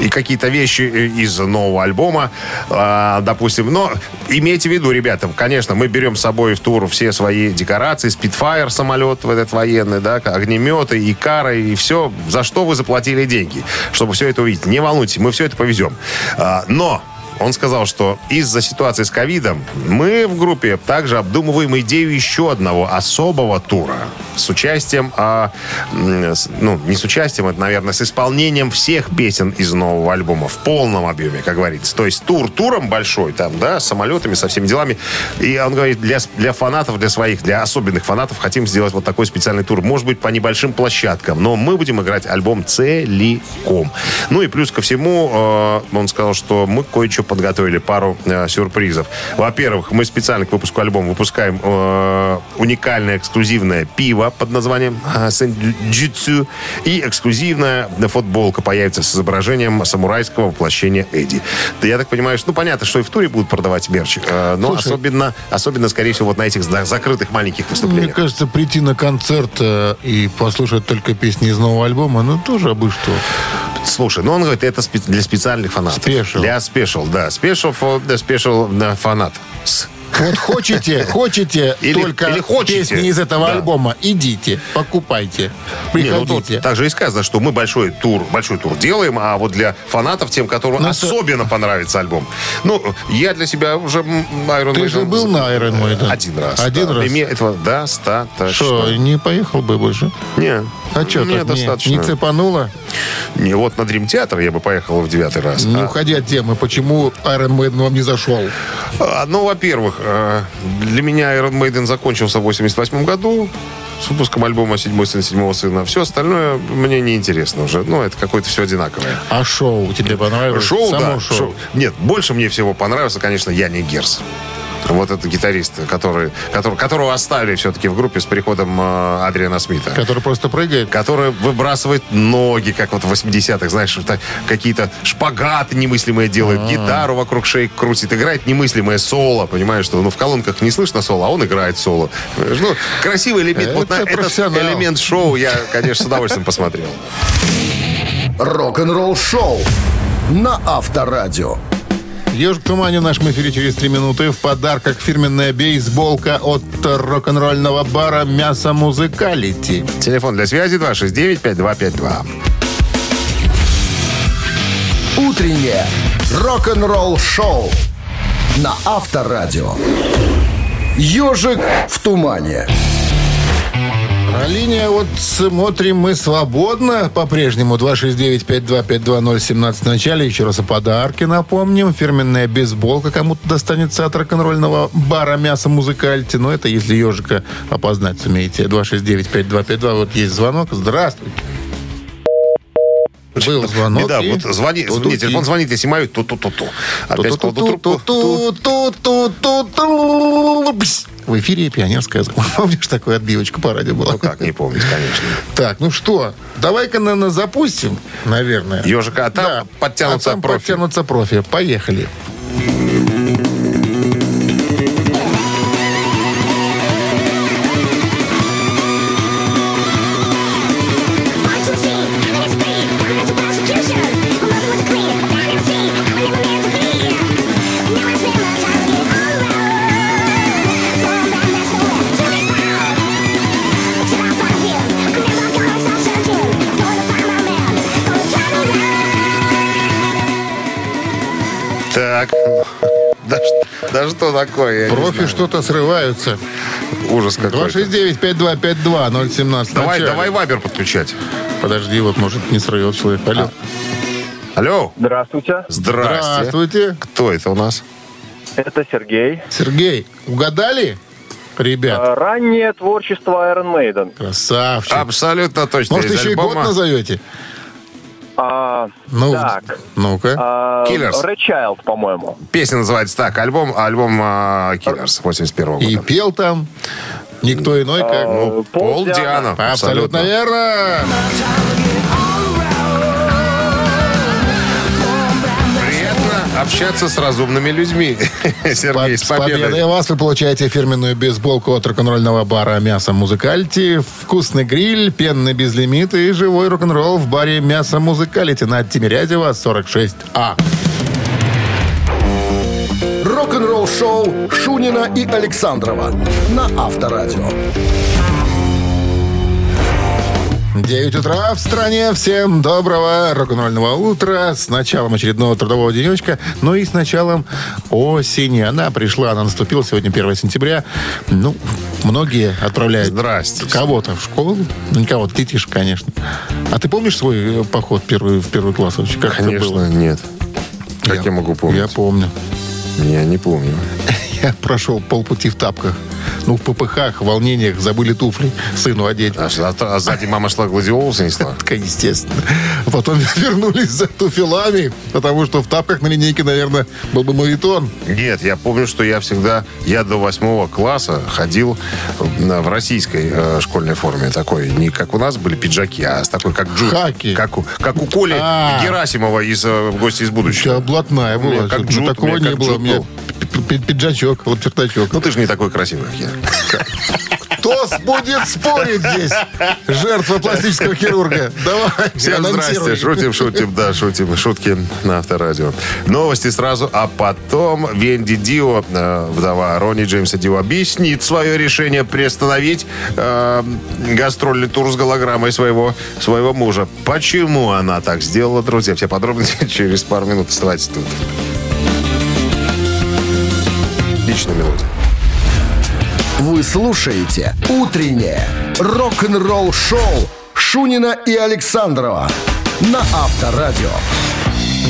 и какие-то вещи э, из нового альбома, а, допустим. Но имейте в виду, ребята, конечно, мы берем с собой в тур все свои декорации, Spitfire самолет в этот военный, да, огнеметы, и кары, и все, за что вы заплатили деньги, чтобы все это увидеть. Не волнуйтесь, мы все это повезем. А, но он сказал, что из-за ситуации с ковидом мы в группе также обдумываем идею еще одного особого тура. с участием, а, ну, не с участием, это, наверное, с исполнением всех песен из нового альбома в полном объеме, как говорится. То есть тур туром большой, там, да, с самолетами, со всеми делами. И он говорит, для, для фанатов, для своих, для особенных фанатов хотим сделать вот такой специальный тур. Может быть, по небольшим площадкам, но мы будем играть альбом целиком. Ну и плюс ко всему, э, он сказал, что мы кое-что подготовили, пару э, сюрпризов. Во-первых, мы специально к выпуску альбома выпускаем э, уникальное эксклюзивное пиво под названием э, Сэнджитсу и эксклюзивная футболка появится с изображением самурайского воплощения Эдди. Да я так понимаю, что, ну, понятно, что и в туре будут продавать мерч, э, но Слушай. особенно, особенно, скорее всего, вот на этих за- закрытых маленьких Мне выступлениях. кажется, прийти на концерт э, и послушать только песни из нового альбома, ну, тоже бы что. Слушай, ну он говорит, это для специальных фанатов. Special. Для спешл, да. Спешл, for the special да, фанат. С- Вот хочете, хотите Или- только или хотите. песни из этого Да. альбома, идите, покупайте, Не, ну тут приходите. также и сказано, что мы большой тур, большой тур делаем, а вот для фанатов, тем, которым Ну, это- особенно понравится альбом. Ну, я для себя уже Iron Ты Maiden же был на Iron Maiden? Один раз. Один да. раз? И мне этого достаточно. Что, не поехал бы больше? Не. А что Мне так не, достаточно. не цепануло? Не, вот на Дрим Театр я бы поехал в девятый раз. Не А- уходи от темы, почему Iron Maiden вам не зашел? А, Ну, во-первых, для меня Iron Maiden закончился в 88 году с выпуском альбома «Седьмой сын седьмого сына». Все остальное мне не интересно уже. Ну, это какое-то все одинаковое. А шоу тебе понравилось? Шоу, Само да. шоу. шоу. Нет, больше мне всего понравился, конечно, Яни Герс. Вот это гитарист, который, который, которого оставили все-таки в группе с приходом э, Адриана Смита. Который просто прыгает? Который выбрасывает ноги, как вот в 80-х, знаешь, какие-то шпагаты немыслимые делает, А. гитару вокруг шеи крутит, играет немыслимое соло, понимаешь, что ну, в колонках не слышно соло, а он играет соло. Ну, красивый элемент, вот на Это этот элемент шоу я, конечно, с удовольствием посмотрел. Рок-н-ролл шоу на Авторадио. Ежик в тумане в нашем эфире через три минуты. В подарках фирменная бейсболка от рок-н-ролльного бара «Мясо Музыкалити». Телефон для связи 269-5252. Утреннее рок-н-ролл шоу на Авторадио. Ежик в тумане. А линия вот смотрим мы свободно по-прежнему. 269-5252017 в начале. Еще раз о подарке напомним. Фирменная бейсболка кому-то достанется от рок-н-ролльного бара «Мясо Музыкальти». Но это если ежика опознать сумеете. 269-5252. Вот есть звонок. Здравствуйте. Был звонок. Да, вот звони, не, телефон звонит, если мою, ту-ту-ту-ту. Опять кладу трубку. В эфире пионерская зона. Помнишь, такую отбивочку по радио была? Ну как не помнить, конечно. Так, ну что, давай-ка, наверное, запустим, наверное. Ежика, а там Да. подтянутся а там профи. подтянутся профи. Поехали. Так. Что такое? Профи что-то срываются. Ужас какой-то. 269-5252-017. Давай, давай вайбер подключать. Подожди, вот может не срывет человек. Алло. Алло. Здравствуйте, Здрасте. Здравствуйте. Кто это у нас? это Сергей. Сергей, угадали? Ребят, А, Раннее творчество Iron Maiden. красавчик. Абсолютно точно. Может, из еще и год альбома назовете? А, Ну, так, ну-ка. а, Killers. Red Child, по-моему. Песня называется так. Альбом, альбом а, Killers 81 И года. пел там никто иной, как... Ну, Пол Пол Диано. Диано. Абсолютно верно. Общаться с разумными людьми. Сергей, с С победой победой. вас вы получаете фирменную бейсболку от рок-н-ролльного бара «Мясо Музыкальти», вкусный гриль, пенный безлимит и живой рок-н-ролл в баре «Мясо Музыкалити» на Тимирязева, 46А. Рок-н-ролл шоу Шунина и Александрова на Авторадио. 9 утра в стране. Всем доброго рок-н-ролльного утра. С началом очередного трудового денечка. Ну и с началом осени. Она пришла, она наступила сегодня 1 сентября. Ну, многие отправляют Здрасте. кого-то в школу. Ну, не кого-то, ты тише, конечно. А ты помнишь свой э, поход первый, в первый класс вообще? Как это Конечно, было? нет. Как я, могу помнить? Я помню. Я не помню. Я прошел полпути в тапках. Ну, в ППХ, в волнениях забыли туфли сыну одеть. А, за- а сзади мама шла гладиолусы несла? Такая, естественно. Потом вернулись за туфелами, потому что в тапках на линейке, наверное, был бы мавитон. Нет, я помню, что я всегда, я до восьмого класса ходил в российской э, школьной форме. Такой, не как у нас были пиджаки, а с такой, как джут. Хаки. Как у, как у Коли А. Герасимова из э, «Гости из У тебя будущего». блатная была. как джут, такого не было. Пиджачок, лапертачок. Ну, ты же не такой красивый, как я. Кто будет спорить здесь? Жертва пластического хирурга. Давай, Всем здрасте. Шутим, шутим, да, шутим. Шутки на Авторадио. Новости сразу, а потом Венди Дио, э, вдова Ронни Джеймса Дио, объяснит свое решение приостановить э, гастрольный тур с голограммой своего, своего мужа. Почему она так сделала, друзья? Все подробности через пару минут. Оставайтесь тут. Личная мелодия. Вы слушаете «Утреннее рок-н-ролл-шоу» Шунина и Александрова на Авторадио.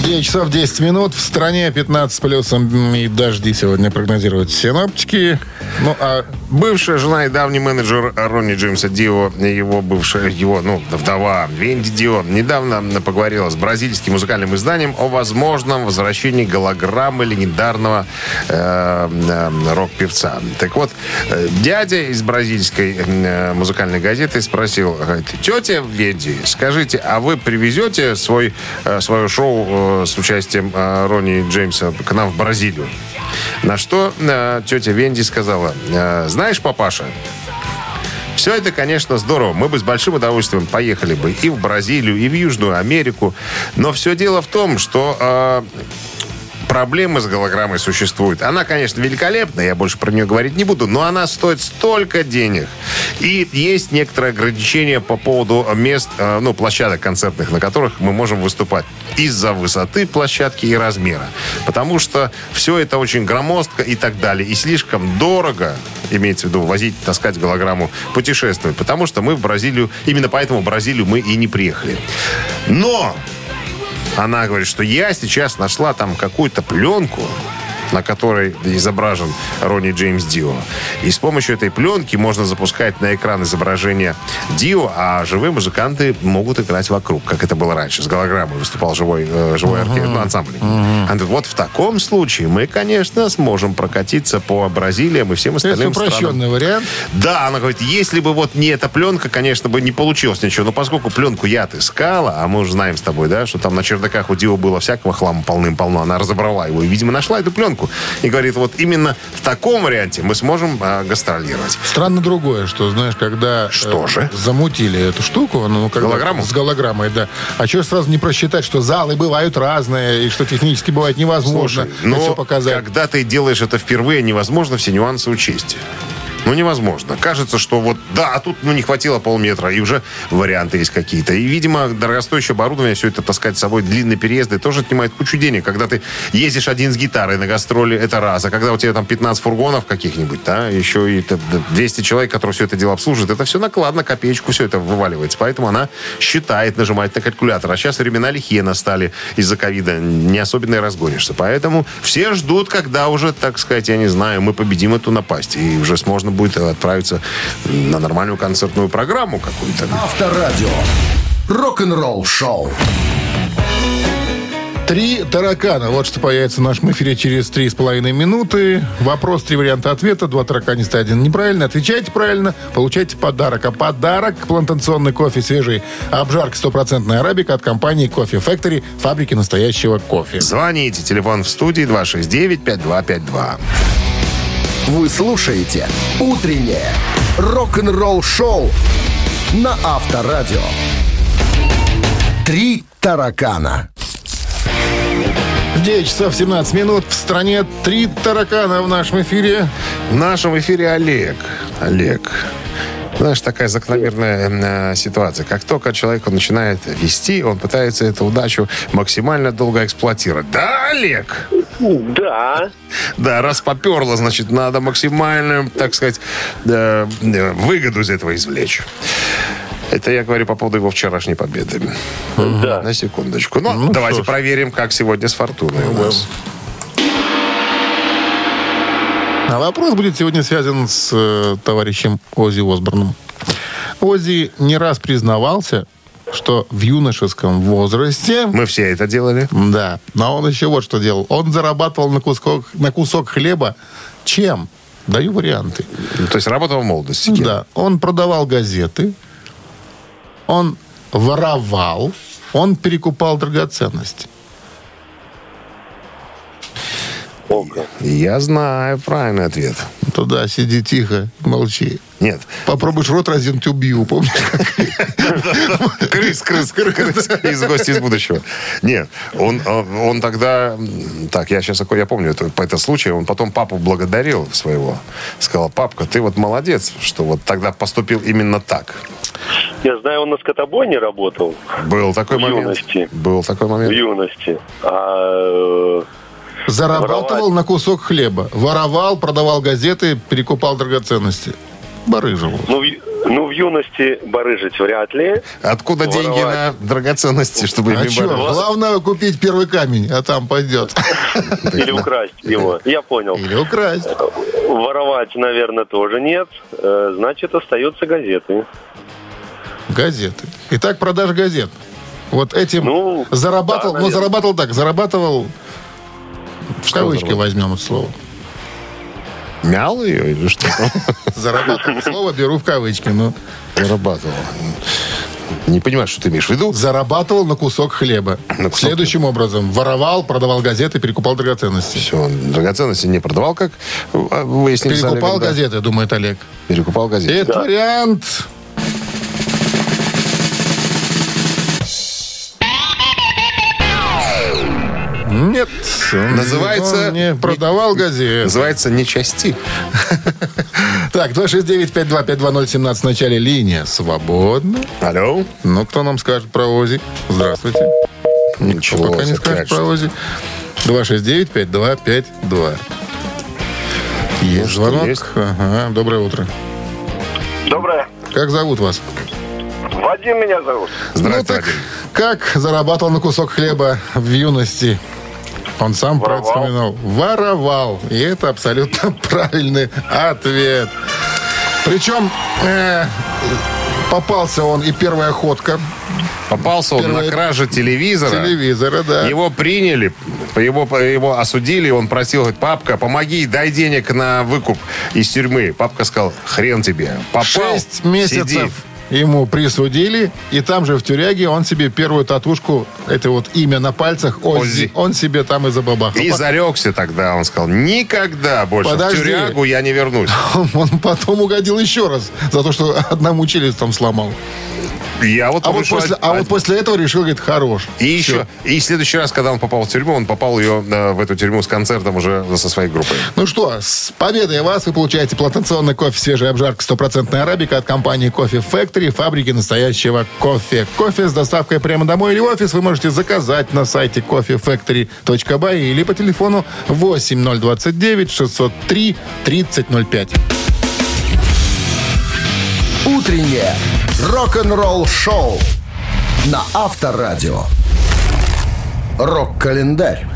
9 часов 10 минут. В стране 15 с плюсом и дожди сегодня прогнозируют синоптики. Ну, а Бывшая жена и давний менеджер Ронни Джеймса Дио, его бывшая, его, ну, вдова Венди Дио, недавно поговорила с бразильским музыкальным изданием о возможном возвращении голограммы легендарного э, э, рок-певца. Так вот, э, дядя из бразильской э, музыкальной газеты спросил, тетя Венди, скажите, а вы привезете свой, э, свое шоу э, с участием э, Ронни Джеймса к нам в Бразилию? На что э, тетя Венди сказала, «Э, знаешь, папаша, все это, конечно, здорово. Мы бы с большим удовольствием поехали бы и в Бразилию, и в Южную Америку. Но все дело в том, что проблемы с голограммой существуют. Она, конечно, великолепна, я больше про нее говорить не буду, но она стоит столько денег. И есть некоторые ограничения по поводу мест, э, ну, площадок концертных, на которых мы можем выступать из-за высоты площадки и размера. Потому что все это очень громоздко и так далее. И слишком дорого, имеется в виду, возить, таскать голограмму, путешествовать. Потому что мы в Бразилию, именно поэтому в Бразилию мы и не приехали. Но она говорит, что я сейчас нашла там какую-то пленку, на которой изображен Ронни Джеймс Дио. И с помощью этой пленки можно запускать на экран изображение Дио, а живые музыканты могут играть вокруг, как это было раньше. С голограммой выступал живой, э, живой оркестр, ну, ансамбль. Она говорит, вот в таком случае мы, конечно, сможем прокатиться по Бразилиям и всем это остальным странам. упрощенный вариант. Да, она говорит, если бы вот не эта пленка, конечно бы не получилось ничего. Но поскольку пленку я отыскала, а мы уже знаем с тобой, да, что там на чердаках у Дио было всякого хлама полным-полно, она разобрала его и, видимо, нашла эту пленку. И говорит, вот именно в таком варианте мы сможем а, гастролировать. Странно другое, что, знаешь, когда... Что э, же? Замутили эту штуку, ну, когда- Голограмму? С голограммой, да. А что сразу не просчитать, что залы бывают разные, и что технически бывает невозможно Слушай, но все показать. когда ты делаешь это впервые, невозможно все нюансы учесть. Ну, невозможно. Кажется, что вот, да, а тут, ну, не хватило полметра, и уже варианты есть какие-то. И, видимо, дорогостоящее оборудование, все это таскать с собой, длинные переезды, тоже отнимает кучу денег. Когда ты ездишь один с гитарой на гастроли, это раз. А когда у тебя там 15 фургонов каких-нибудь, да, еще и это 200 человек, которые все это дело обслуживают, это все накладно, копеечку, все это вываливается. Поэтому она считает, нажимает на калькулятор. А сейчас времена лихие настали из-за ковида. Не особенно и разгонишься. Поэтому все ждут, когда уже, так сказать, я не знаю, мы победим эту напасть. И уже можно будет отправиться на нормальную концертную программу какую-то. Авторадио. Рок-н-ролл шоу. Три таракана. Вот что появится в нашем эфире через три с половиной минуты. Вопрос, три варианта ответа. Два тараканиста, один неправильно. Отвечайте правильно, получайте подарок. А подарок – плантационный кофе свежий. Обжарка стопроцентная арабика от компании Кофе Factory, фабрики настоящего кофе. Звоните. Телефон в студии 269-5252. Вы слушаете «Утреннее рок-н-ролл шоу» на Авторадио. Три таракана. 9 часов 17 минут. В стране три таракана в нашем эфире. В нашем эфире Олег. Олег. Знаешь, такая закономерная э, ситуация. Как только человек начинает вести, он пытается эту удачу максимально долго эксплуатировать. Да, Олег? Да. Да, раз поперло, значит, надо максимальную, так сказать, э, э, выгоду из этого извлечь. Это я говорю по поводу его вчерашней победы. Да. На секундочку. Ну, давайте проверим, как сегодня с Фортуной у нас. А вопрос будет сегодня связан с э, товарищем Ози Осборном. Ози не раз признавался, что в юношеском возрасте... Мы все это делали. Да, но он еще вот что делал. Он зарабатывал на кусок, на кусок хлеба чем? Даю варианты. Ну, То есть работал в молодости. кем? Да, он продавал газеты, он воровал, он перекупал драгоценности. Ого. Я знаю правильный ответ. Туда сиди тихо, молчи. Нет. Попробуешь рот разинуть, убью, помнишь? Крыс, крыс, крыс. Из гостя из будущего. Нет, он, он, тогда... Так, я сейчас я помню это, по этот случай. Он потом папу благодарил своего. Сказал, папка, ты вот молодец, что вот тогда поступил именно так. Я знаю, он на скотобойне работал Был такой В момент. юности. Был такой в момент. юности. А, э, Зарабатывал Воровать. на кусок хлеба. Воровал, продавал газеты, перекупал драгоценности. Барыжил. ну, в- ну, в юности барыжить вряд ли. Откуда деньги на Воровать. драгоценности, чтобы А ими что, бороться? главное купить первый камень, а там пойдет. Или украсть его. Я понял. Или украсть. Воровать, наверное, тоже нет. Э, Значит, остаются газеты. Газеты. Итак, продаж газет. Вот этим Ну, зарабатывал, да, ну, зарабатывал так, зарабатывал, в кавычки возьмем это слово. Мял ее или что? Зарабатывал. Слово беру в кавычки. Ну, Зарабатывал. Не понимаю, что ты имеешь в виду. зарабатывал на кусок хлеба. На кусок Следующим образом. Воровал, продавал газеты, перекупал драгоценности. Все, драгоценности не продавал, как выяснили с Перекупал Олегом, да. газеты, думает Олег. Перекупал газеты. Этот вариант... Нет. Называется- он не продавал газеты. Называется «Не части». Так, 269-5252-017 в начале линия свободна. Алло. Ну, кто нам скажет про Ози? Здравствуйте. Ничего Пока не скажет про Ози. 269-5252. Есть звонок. есть? Ага, доброе утро. Доброе. Как зовут вас? Вадим меня зовут. Здравствуйте, Ну, так Вадим. Как зарабатывал на кусок хлеба в юности? Он сам про это Воровал. вспоминал. Воровал. И это абсолютно правильный ответ. Причем э, попался он и первая ходка Попался он на краже телевизора. телевизора, да. Его приняли, его, его осудили, он просил, говорит, папка, помоги, дай денег на выкуп из тюрьмы. Папка сказал, хрен тебе. Попал, Шесть месяцев сиди. Ему присудили, и там же в тюряге он себе первую татушку, это вот имя на пальцах, Оззи, Оззи. он себе там и забабахал. И зарекся тогда, он сказал, никогда больше Подожди. в тюрягу я не вернусь. Он, потом угодил еще раз за то, что одному челюсть там сломал. Я вот, А вот, после, а вот после этого решил, говорит, хорош. И еще, и в следующий раз, когда он попал в тюрьму, он попал ее э, в эту тюрьму с концертом уже со своей группой. Ну что, с победой вас вы получаете плантационный кофе свежей обжарки стопроцентная арабика от компании Кофе Factory, фабрики настоящего кофе. Кофе с доставкой прямо домой или в офис вы можете заказать на сайте coffeefactory.by или по телефону 8029 603 3005. Утреннее рок-н-ролл-шоу на Авторадио. Рок-календарь.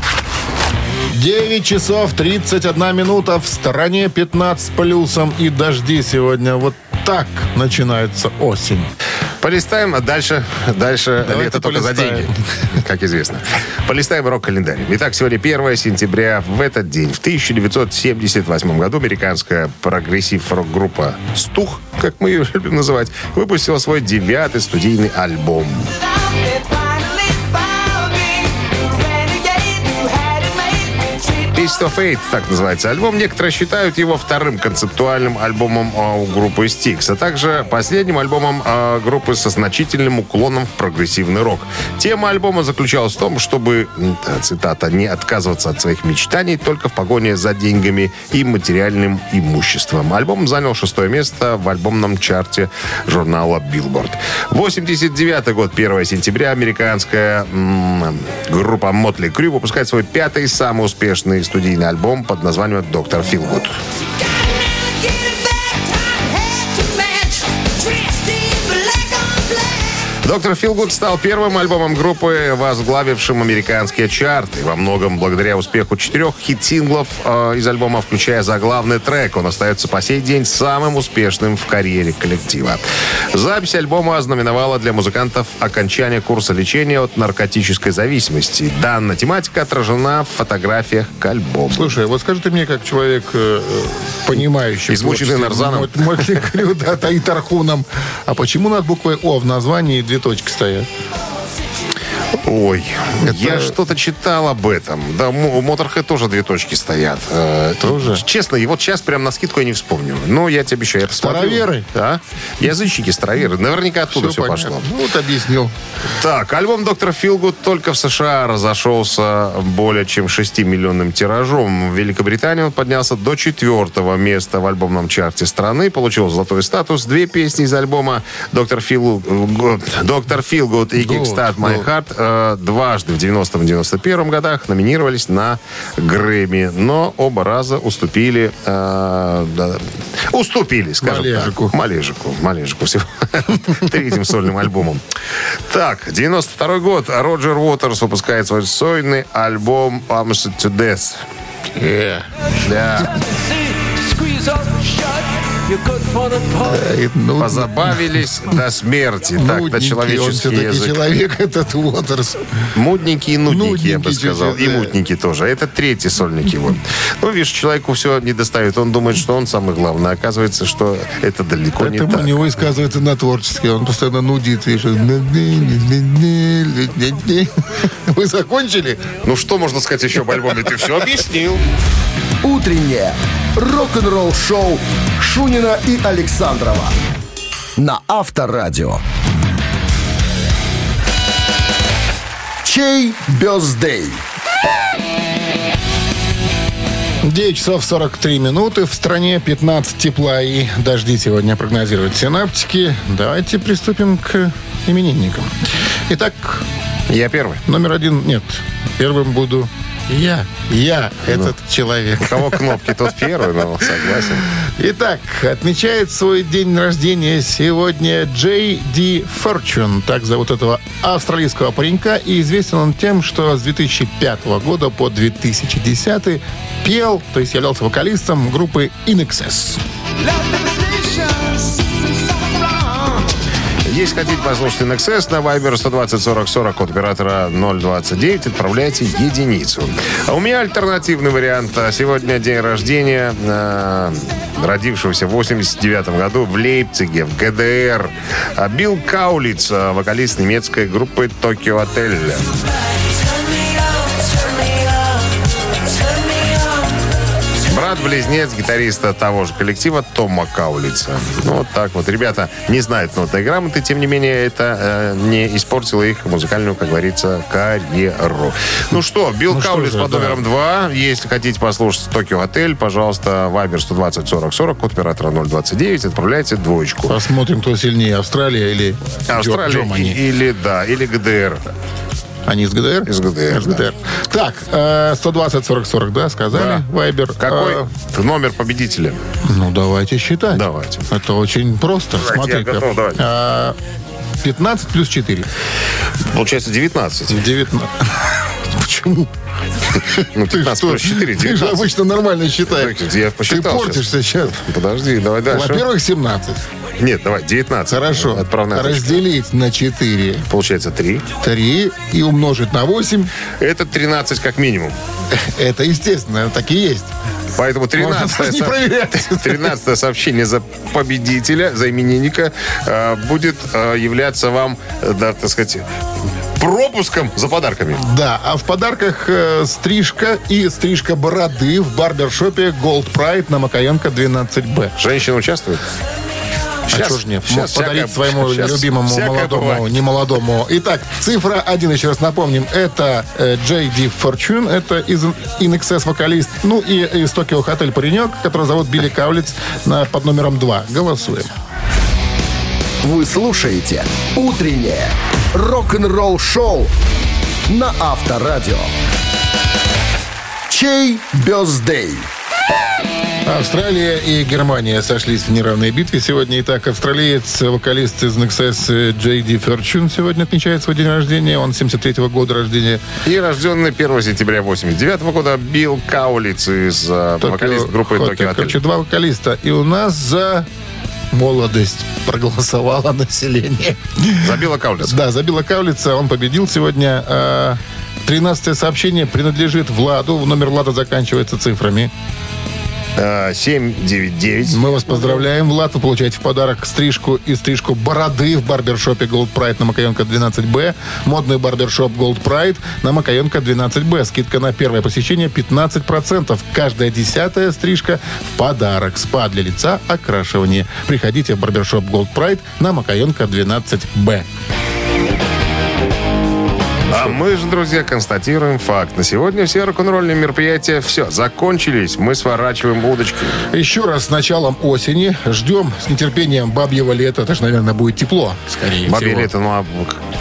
9 часов 31 минута в стороне 15 с плюсом и дожди сегодня. Вот так начинается осень. Полистаем, а дальше, дальше Давайте лето только за полистаем. деньги, как известно. Полистаем рок-календарь. Итак, сегодня 1 сентября. В этот день, в 1978 году, американская прогрессив-рок-группа «Стух», как мы ее любим называть, выпустила свой девятый студийный альбом. Fist of Eight, так называется альбом. Некоторые считают его вторым концептуальным альбомом а, группы Styx, а также последним альбомом а, группы со значительным уклоном в прогрессивный рок. Тема альбома заключалась в том, чтобы, м, цитата, не отказываться от своих мечтаний только в погоне за деньгами и материальным имуществом. Альбом занял шестое место в альбомном чарте журнала Billboard. 89 год, 1 сентября, американская м, группа Motley Crue выпускает свой пятый самый успешный студийный альбом под названием «Доктор Филгуд». Доктор Филгуд стал первым альбомом группы, возглавившим американские чарты. Во многом благодаря успеху четырех хит-синглов э, из альбома, включая заглавный трек. Он остается по сей день самым успешным в карьере коллектива. Запись альбома ознаменовала для музыкантов окончание курса лечения от наркотической зависимости. Данная тематика отражена в фотографиях к альбому. Слушай, вот скажи ты мне, как человек, э, э, понимающий... Измученный нарзаном. Мотли Крю, да, Таит Архуном. А почему над буквой О в названии две точки стоят? Ой, Это- я что-то читал об этом. Да, у Motorhead тоже две точки стоят. Э, Тоже? Честно, и вот сейчас прям на скидку я не вспомню. Но я тебе обещаю, я посмотрю. Староверы? Да. Язычники, староверы. Наверняка оттуда все, понятно. пошло. Ну, вот объяснил. Так, альбом «Доктор Филгуд» только в США разошелся более чем 6 миллионным тиражом. В Великобритании он поднялся до четвертого места в альбомном чарте страны, получил золотой статус. Две песни из альбома «Доктор Филгуд», «Доктор Филгуд» и «Kickstart My. Heart» э, дважды в 90-91 годах номинировались на Грэмми, но оба раза уступили, э, да, уступили, скажем Малежику. так. Малежику. Малежику всего. Третьим сольным альбомом. Так, 92 год. Роджер Уотерс выпускает свой сольный альбом «Pumped to Death». Да. э, ну, Позабавились до смерти. Так, на он человеческий язык. человек, этот Уотерс. Мудненький и нудненький, я бы сказал. И да. мутненький тоже. Это третий сольник его. Ну, видишь, человеку все не достает. Он думает, что он самый главный. Оказывается, что это далеко не Поэтому так. у него высказывается на творчески. Он постоянно нудит, видишь. Вы закончили? Ну, что можно сказать еще об альбоме? Ты все объяснил. Утреннее рок-н-ролл-шоу Шунина и Александрова на Авторадио. Чей бездей? 9 часов 43 минуты. В стране 15 тепла и дожди сегодня прогнозируют синаптики. Давайте приступим к именинникам. Итак, Я первый. номер один... Нет, первым буду я. Я этот человек. У кого кнопки, тот первый, но согласен. Итак, отмечает свой день рождения сегодня Джей Ди Форчун. Так зовут этого австралийского паренька. И известен он тем, что с 2005 года по 2010 пел, то есть являлся вокалистом группы In Excess. Если хотите послушать NXS на Viber 120 40 40 от оператора 029, отправляйте единицу. А у меня альтернативный вариант. А Сегодня день рождения э, родившегося в 89 году в Лейпциге, в ГДР. А Билл Каулиц, вокалист немецкой группы Токио Отель. Брат-близнец гитариста того же коллектива Тома Каулица. Ну, вот так вот. Ребята не знают нотной грамоты, тем не менее, это э, не испортило их музыкальную, как говорится, карьеру. Ну что, Билл Ну что Каулиц же, под да. номером 2. Если хотите послушать Токио Отель, пожалуйста, Вайбер 120 40 40, код оператора 029, отправляйте двоечку. Посмотрим, кто сильнее, Австралия или Австралия Германия. или, да, или ГДР. Они из ГДР? Из ГДР, Из ГДР. Так, э, 120 40 40, да, сказали? Да. Вайбер. Какой Э, номер победителя? ну, давайте считать. Давайте. Это очень просто. Давайте, я Смотри-ка. готов, давайте. А, 15 плюс 4. Получается 19. 19. Почему? Ну, Ты 15 что? плюс 4, Ты же 19. обычно нормально считаешь. Я Ты посчитал портишься сейчас. Подожди, давай дальше. Во-первых, 17. Нет, давай, 19. Хорошо. Отправная точка. Разделить на 4. Получается 3. 3 и умножить на 8. Это 13 как минимум. Это естественно, так и есть. Поэтому Можно 13 даже не проверять. 13 сообщение за победителя, за именинника э, будет э, являться вам, э, да, так сказать, пропуском за подарками. Да, а в подарках э, стрижка и стрижка бороды в барбершопе Gold Pride на Макаенко 12Б. Женщина участвует? А что ж нет? Мог щас подарить всякое- своему щас любимому всякое молодому, бывает. не молодому. Итак, цифра один, еще раз напомним, это э, JD Fortune, это из In Excess вокалист, ну и из Токио Хотель паренек, который зовут Билли Каулиц на, под номером 2. Голосуем. Вы слушаете «Утреннее рок-н-ролл-шоу» на Авторадио. Чей бездей? Австралия и Германия сошлись в неравной битве сегодня. Итак, австралиец, вокалист из NXS JD Fortune сегодня отмечает свой день рождения. Он 73-го года рождения. И рожденный 1 сентября 89 года Билл Каулиц из э, Токио вокалист группы Хотель. Токио Короче, два вокалиста. И у нас за молодость проголосовало население. За Билла Каулица. Да, забила Каулица, он победил сегодня. А, 13 сообщение принадлежит Владу. Номер Влада заканчивается цифрами. Э, 799. Мы вас поздравляем, Влад. Вы получаете в подарок стрижку и стрижку бороды в барбершопе Gold Pride на Макаенко 12Б. Модный барбершоп Gold Pride на Макаенко 12Б. Скидка на первое посещение 15%. Каждая десятая стрижка в подарок. Спа для лица, окрашивание. Приходите в барбершоп Gold Pride на Макаенко 12Б. А мы же, друзья, констатируем факт. На сегодня все рок-н-ролльные мероприятия, все, закончились. Мы сворачиваем удочки. Еще раз с началом осени. Ждем с нетерпением бабьего лета. Это же, наверное, будет тепло, скорее Бабье всего. лето, ну, а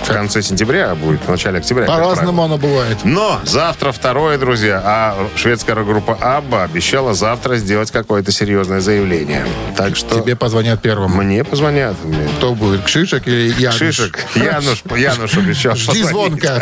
в конце сентября будет, в начале октября. По-разному оно бывает. Но завтра второе, друзья, а шведская рок-группа Абба обещала завтра сделать какое-то серьезное заявление. Так что Тебе позвонят первым. мне позвонят. Кто будет, Кшишек или Януш? Шишек. Януш, Януш обещал. Жди позвонить. звонка.